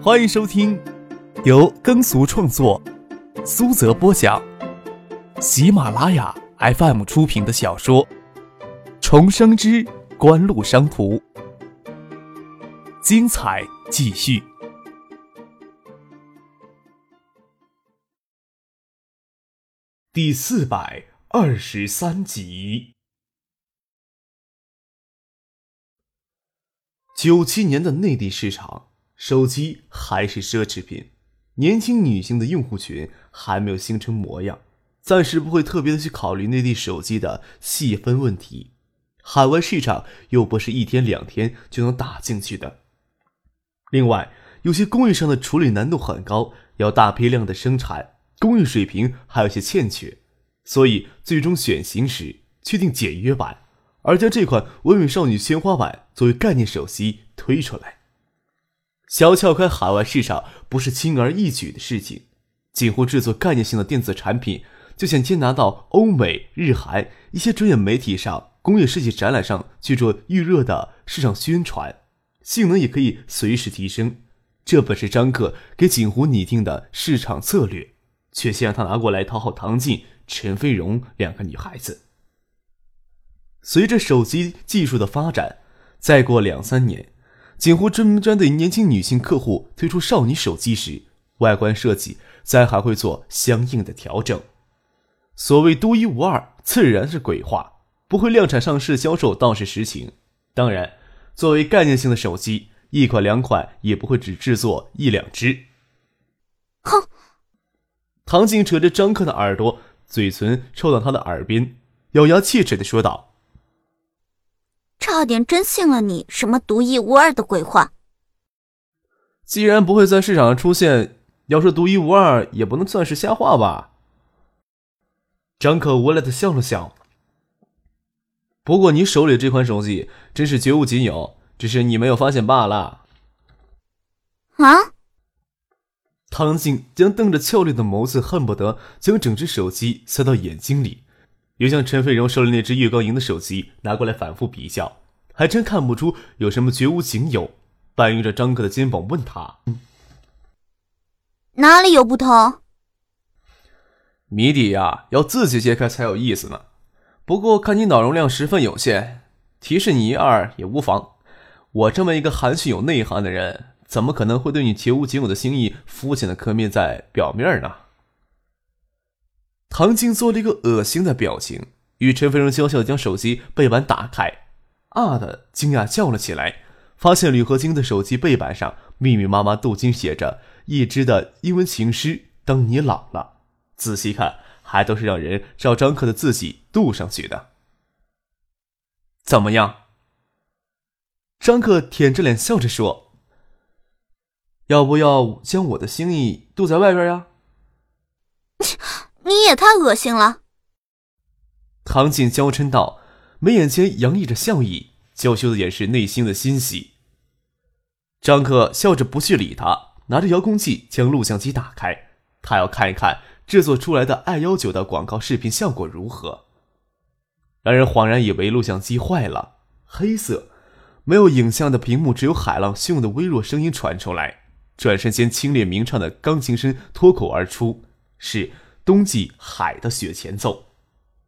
欢迎收听由耕俗创作、苏泽播讲、喜马拉雅 FM 出品的小说《重生之官路商途》，精彩继续，第四百二十三集。九七年的内地市场。手机还是奢侈品，年轻女性的用户群还没有形成模样，暂时不会特别的去考虑内地手机的细分问题。海外市场又不是一天两天就能打进去的。另外，有些工艺上的处理难度很高，要大批量的生产，工艺水平还有些欠缺，所以最终选型时确定简约版，而将这款唯美少女鲜花版作为概念手机推出来。想撬开海外市场不是轻而易举的事情。锦湖制作概念性的电子产品，就想先拿到欧美、日韩一些专业媒体上、工业设计展览上去做预热的市场宣传，性能也可以随时提升。这本是张克给锦湖拟定的市场策略，却先让他拿过来讨好唐静、陈飞荣两个女孩子。随着手机技术的发展，再过两三年。锦湖专门针对年轻女性客户推出少女手机时，外观设计再还会做相应的调整。所谓独一无二，自然是鬼话，不会量产上市销售倒是实情。当然，作为概念性的手机，一款两款也不会只制作一两只。哼！唐静扯着张克的耳朵，嘴唇凑到他的耳边，咬牙切齿的说道。差点真信了你什么独一无二的鬼话。既然不会在市场上出现，要说独一无二，也不能算是瞎话吧？张可无奈的笑了笑。不过你手里这款手机真是绝无仅有，只是你没有发现罢了。啊！唐静将瞪着俏丽的眸子，恨不得将整只手机塞到眼睛里。又将陈飞荣手里那只月光银的手机拿过来反复比较，还真看不出有什么绝无仅有。半拥着张哥的肩膀问他：“哪里有不同？”谜底呀，要自己揭开才有意思呢。不过看你脑容量十分有限，提示你一二也无妨。我这么一个含蓄有内涵的人，怎么可能会对你绝无仅有的心意肤浅的刻灭在表面呢？唐静做了一个恶心的表情，与陈飞荣娇笑将手机背板打开，啊的惊讶叫了起来，发现铝合金的手机背板上密密麻麻镀金写着一支的英文情诗：“当你老了。”仔细看，还都是让人照张克的字迹镀上去的。怎么样？张克舔着脸笑着说：“要不要将我的心意镀在外边呀？”你也太恶心了！唐静娇嗔道，眉眼间洋溢着笑意，娇羞的掩饰内心的欣喜。张克笑着不去理他，拿着遥控器将录像机打开，他要看一看制作出来的 i 幺九的广告视频效果如何。让人恍然以为录像机坏了，黑色，没有影像的屏幕，只有海浪汹涌的微弱声音传出来，转身间清冽明唱的钢琴声脱口而出，是。冬季海的雪前奏，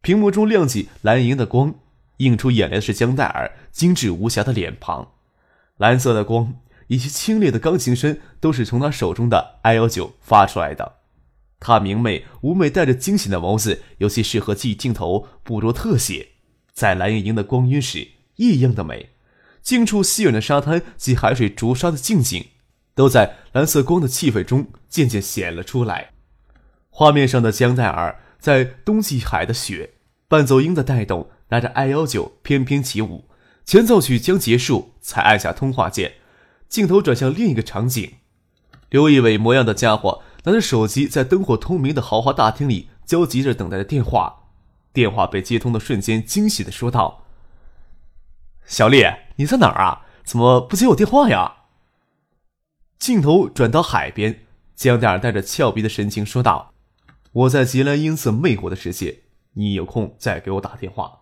屏幕中亮起蓝莹的光，映出眼帘的是江黛儿精致无瑕的脸庞。蓝色的光以及清冽的钢琴声，都是从她手中的 i 幺九发出来的。她明媚妩媚、带着惊喜的眸子，尤其适合记镜头捕捉特写，在蓝莹莹的光晕时异样的美。近处细软的沙滩及海水逐沙的静景，都在蓝色光的气氛中渐渐显了出来。画面上的江黛儿在冬季海的雪，伴奏音的带动，拿着 i 幺九翩翩起舞。前奏曲将结束，才按下通话键。镜头转向另一个场景，刘仪伟模样的家伙拿着手机，在灯火通明的豪华大厅里焦急着等待着电话。电话被接通的瞬间，惊喜的说道：“小丽，你在哪儿啊？怎么不接我电话呀？”镜头转到海边，江黛儿带着俏皮的神情说道。我在吉兰阴色魅惑的世界，你有空再给我打电话。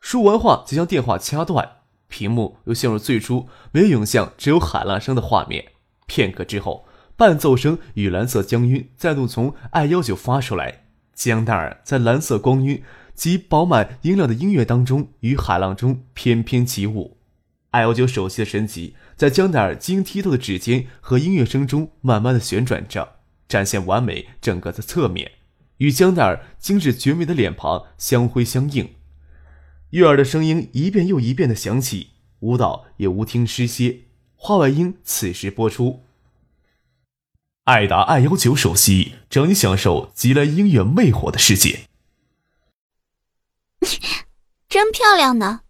说完话，就将电话掐断，屏幕又陷入最初没有影像、只有海浪声的画面。片刻之后，伴奏声与蓝色江晕再度从 i 幺九发出来。江黛儿在蓝色光晕及饱满音量的音乐当中，与海浪中翩翩起舞。i 幺九手机的神级在江黛儿晶莹剔透的指尖和音乐声中慢慢的旋转着，展现完美整个的侧面，与江奈儿精致绝美的脸庞相辉相映。悦耳的声音一遍又一遍的响起，舞蹈也无听失歇。话外音此时播出。爱达爱幺九首席，让你享受极来音乐魅惑的世界。真漂亮呢！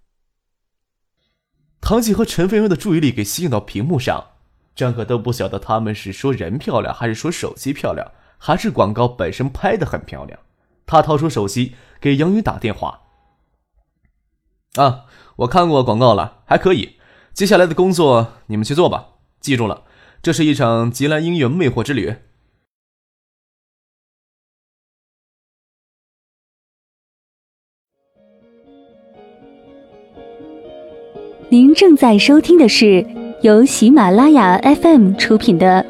唐锦和陈飞荣的注意力给吸引到屏幕上，张可都不晓得他们是说人漂亮，还是说手机漂亮，还是广告本身拍的很漂亮。他掏出手机给杨宇打电话：“啊，我看过广告了，还可以。接下来的工作你们去做吧，记住了。”这是一场极蓝音乐魅惑之旅。您正在收听的是由喜马拉雅 FM 出品的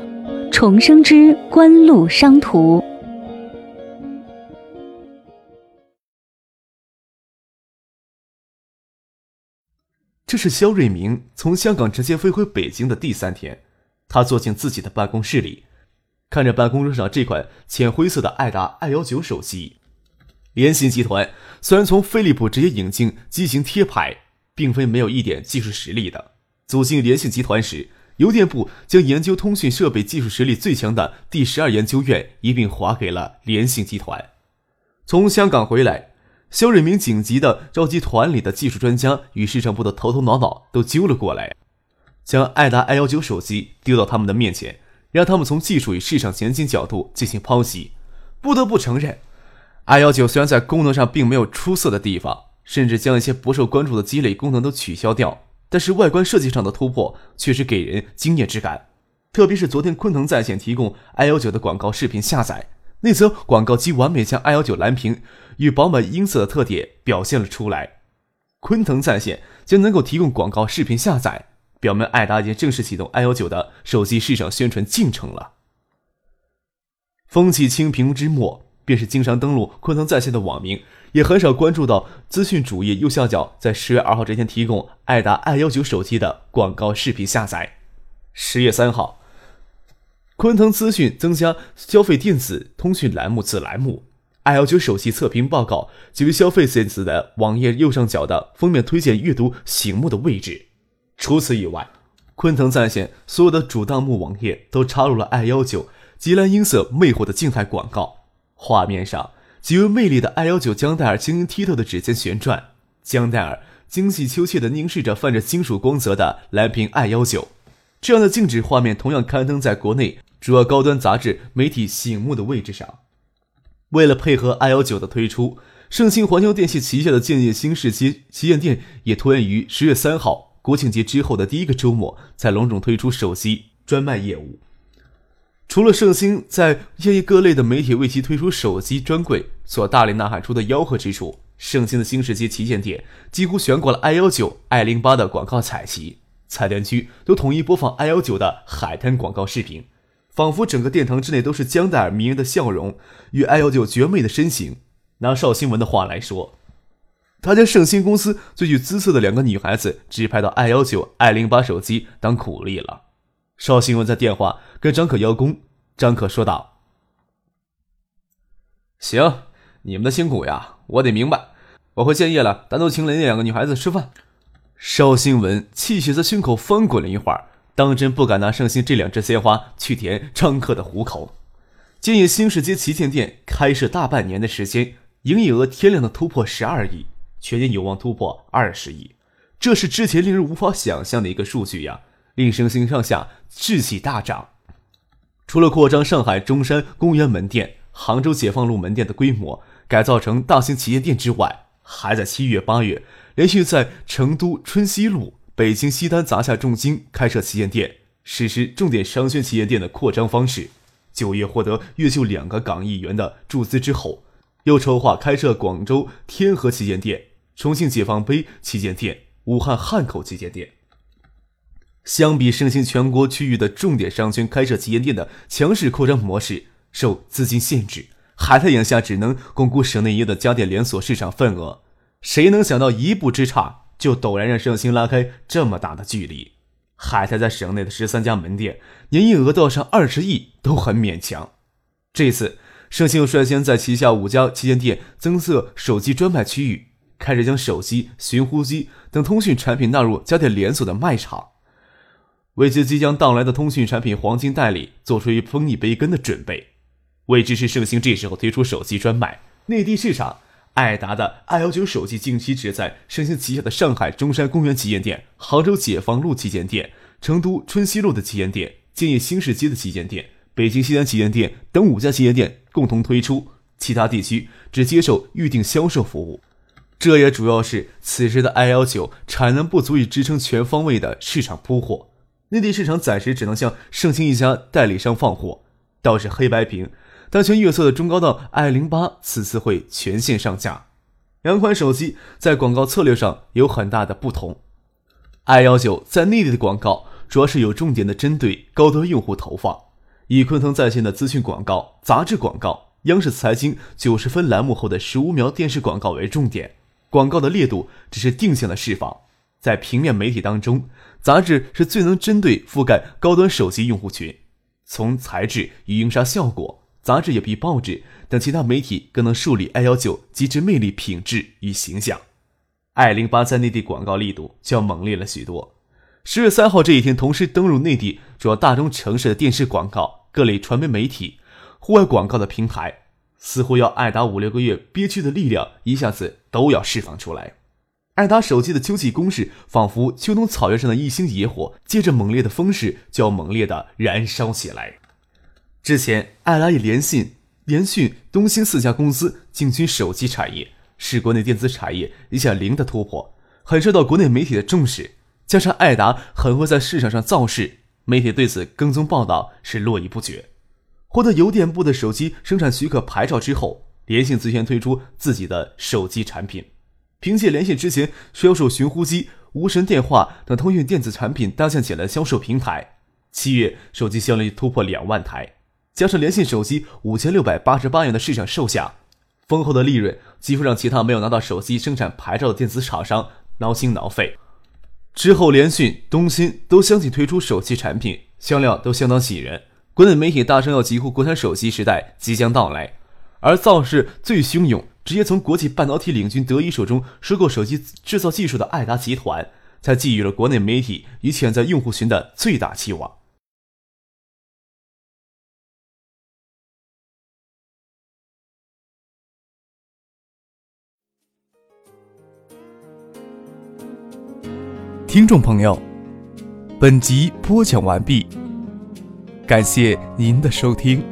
《重生之官路商途》。这是肖瑞明从香港直接飞回北京的第三天。他坐进自己的办公室里，看着办公桌上这款浅灰色的爱达 i 幺九手机。联信集团虽然从飞利浦直接引进机型贴牌，并非没有一点技术实力的。组进联信集团时，邮电部将研究通讯设备技术实力最强的第十二研究院一并划给了联信集团。从香港回来，肖瑞明紧急的召集团里的技术专家与市场部的头头脑脑都揪了过来。将爱达 i 幺九手机丢到他们的面前，让他们从技术与市场前景角度进行剖析。不得不承认，i 幺九虽然在功能上并没有出色的地方，甚至将一些不受关注的积累功能都取消掉，但是外观设计上的突破确实给人惊艳之感。特别是昨天昆腾在线提供 i 幺九的广告视频下载，那则广告机完美将 i 幺九蓝屏与饱满音色的特点表现了出来。昆腾在线将能够提供广告视频下载。表明爱达已经正式启动 i 幺九的手机市场宣传进程了。风起清平之末，便是经常登录昆腾在线的网民，也很少关注到资讯主页右下角在十月二号这天提供爱达 i 幺九手机的广告视频下载。十月三号，昆腾资讯增加消费电子通讯栏目子栏目，i 幺九手机测评报告基于消费电子的网页右上角的封面推荐阅读醒目的位置。除此以外，昆腾在线所有的主弹幕网页都插入了 i 幺九极兰音色魅惑的静态广告。画面上极为魅力的 i 幺九江黛儿晶莹剔透的指尖旋转，江黛儿精细秋切地凝视着泛着金属光泽的蓝屏 i 幺九。这样的静止画面同样刊登在国内主要高端杂志媒体醒目的位置上。为了配合 i 幺九的推出，盛兴环球电器旗下的建业新世界旗舰店也突然于十月三号。国庆节之后的第一个周末，才隆重推出手机专卖业务。除了盛兴在业业各类的媒体为其推出手机专柜所大力呐喊出的吆喝之处，盛兴的新世界旗舰店几乎悬挂了 i 幺九、i 零八的广告彩旗，菜单区都统一播放 i 幺九的海滩广告视频，仿佛整个殿堂之内都是江黛儿迷人的笑容与 i 幺九绝美的身形。拿邵新闻的话来说。他将盛兴公司最具姿色的两个女孩子指派到 i 幺九、i 零八手机当苦力了。邵新文在电话跟张可邀功，张可说道：“行，你们的辛苦呀，我得明白。我会建业了，单独请那两个女孩子吃饭。”邵新文气血在胸口翻滚了一会儿，当真不敢拿盛兴这两只鲜花去填张可的虎口。建业新世界旗舰店开设大半年的时间，营业额天量的突破十二亿。全年有望突破二十亿，这是之前令人无法想象的一个数据呀，令盛兴上下士气大涨。除了扩张上海中山公园门店、杭州解放路门店的规模，改造成大型旗舰店之外，还在七月、八月连续在成都春熙路、北京西单砸下重金开设旗舰店，实施重点商圈旗舰店的扩张方式。九月获得越秀两个港亿元的注资之后。又筹划开设广州天河旗舰店、重庆解放碑旗舰店、武汉汉口旗舰店。相比盛兴全国区域的重点商圈开设旗舰店的强势扩张模式，受资金限制，海泰眼下只能巩固省内业的家电连锁市场份额。谁能想到一步之差，就陡然让盛兴拉开这么大的距离？海泰在省内的十三家门店，营业额到上二十亿都很勉强。这次，盛兴又率先在旗下五家旗舰店增设手机专卖区域，开始将手机、寻呼机等通讯产品纳入家电连锁的卖场，为这即将到来的通讯产品黄金代理做出一分一杯羹的准备。为支持盛兴这时候推出手机专卖，内地市场。爱达的 i 幺九手机近期只在盛兴旗下的上海中山公园旗舰店、杭州解放路旗舰店、成都春熙路的旗舰店、建业新世街的旗舰店、北京西单旗舰店等五家旗舰店共同推出，其他地区只接受预定销售服务。这也主要是此时的 i 幺九产能不足以支撑全方位的市场铺货，内地市场暂时只能向盛兴一家代理商放货，倒是黑白屏。当前月色的中高档 i 零八此次会全线上架，两款手机在广告策略上有很大的不同。i 幺九在内地的广告主要是有重点的针对高端用户投放，以昆腾在线的资讯广告、杂志广告、央视财经九十分栏目后的十五秒电视广告为重点，广告的烈度只是定向的释放。在平面媒体当中，杂志是最能针对覆盖高端手机用户群，从材质与印刷效果。杂志也比报纸等其他媒体更能树立 i 幺九极致魅力、品质与形象。i 零八在内地广告力度就要猛烈了许多。十月三号这一天，同时登陆内地主要大中城市的电视广告、各类传媒媒体、户外广告的平台，似乎要爱打五六个月憋屈的力量一下子都要释放出来。爱达手机的秋季攻势，仿佛秋冬草原上的一星野火，借着猛烈的风势，就要猛烈的燃烧起来。之前，爱达以联信、联讯、东兴四家公司进军手机产业，是国内电子产业一下零的突破，很受到国内媒体的重视。加上爱达很会在市场上造势，媒体对此跟踪报道是络绎不绝。获得邮电部的手机生产许可牌照之后，联信最先推出自己的手机产品，凭借联信之前销售寻呼机、无绳电话等通讯电子产品搭建起来的销售平台，七月手机销量突破两万台。加上联信手机五千六百八十八元的市场售价，丰厚的利润几乎让其他没有拿到手机生产牌照的电子厂商挠心挠肺。之后，联讯、东兴都相继推出手机产品，销量都相当喜人。国内媒体大声要疾呼国产手机时代即将到来，而造势最汹涌、直接从国际半导体领军德仪手中收购手机制造技术的爱达集团，才寄予了国内媒体与潜在用户群的最大期望。听众朋友，本集播讲完毕，感谢您的收听。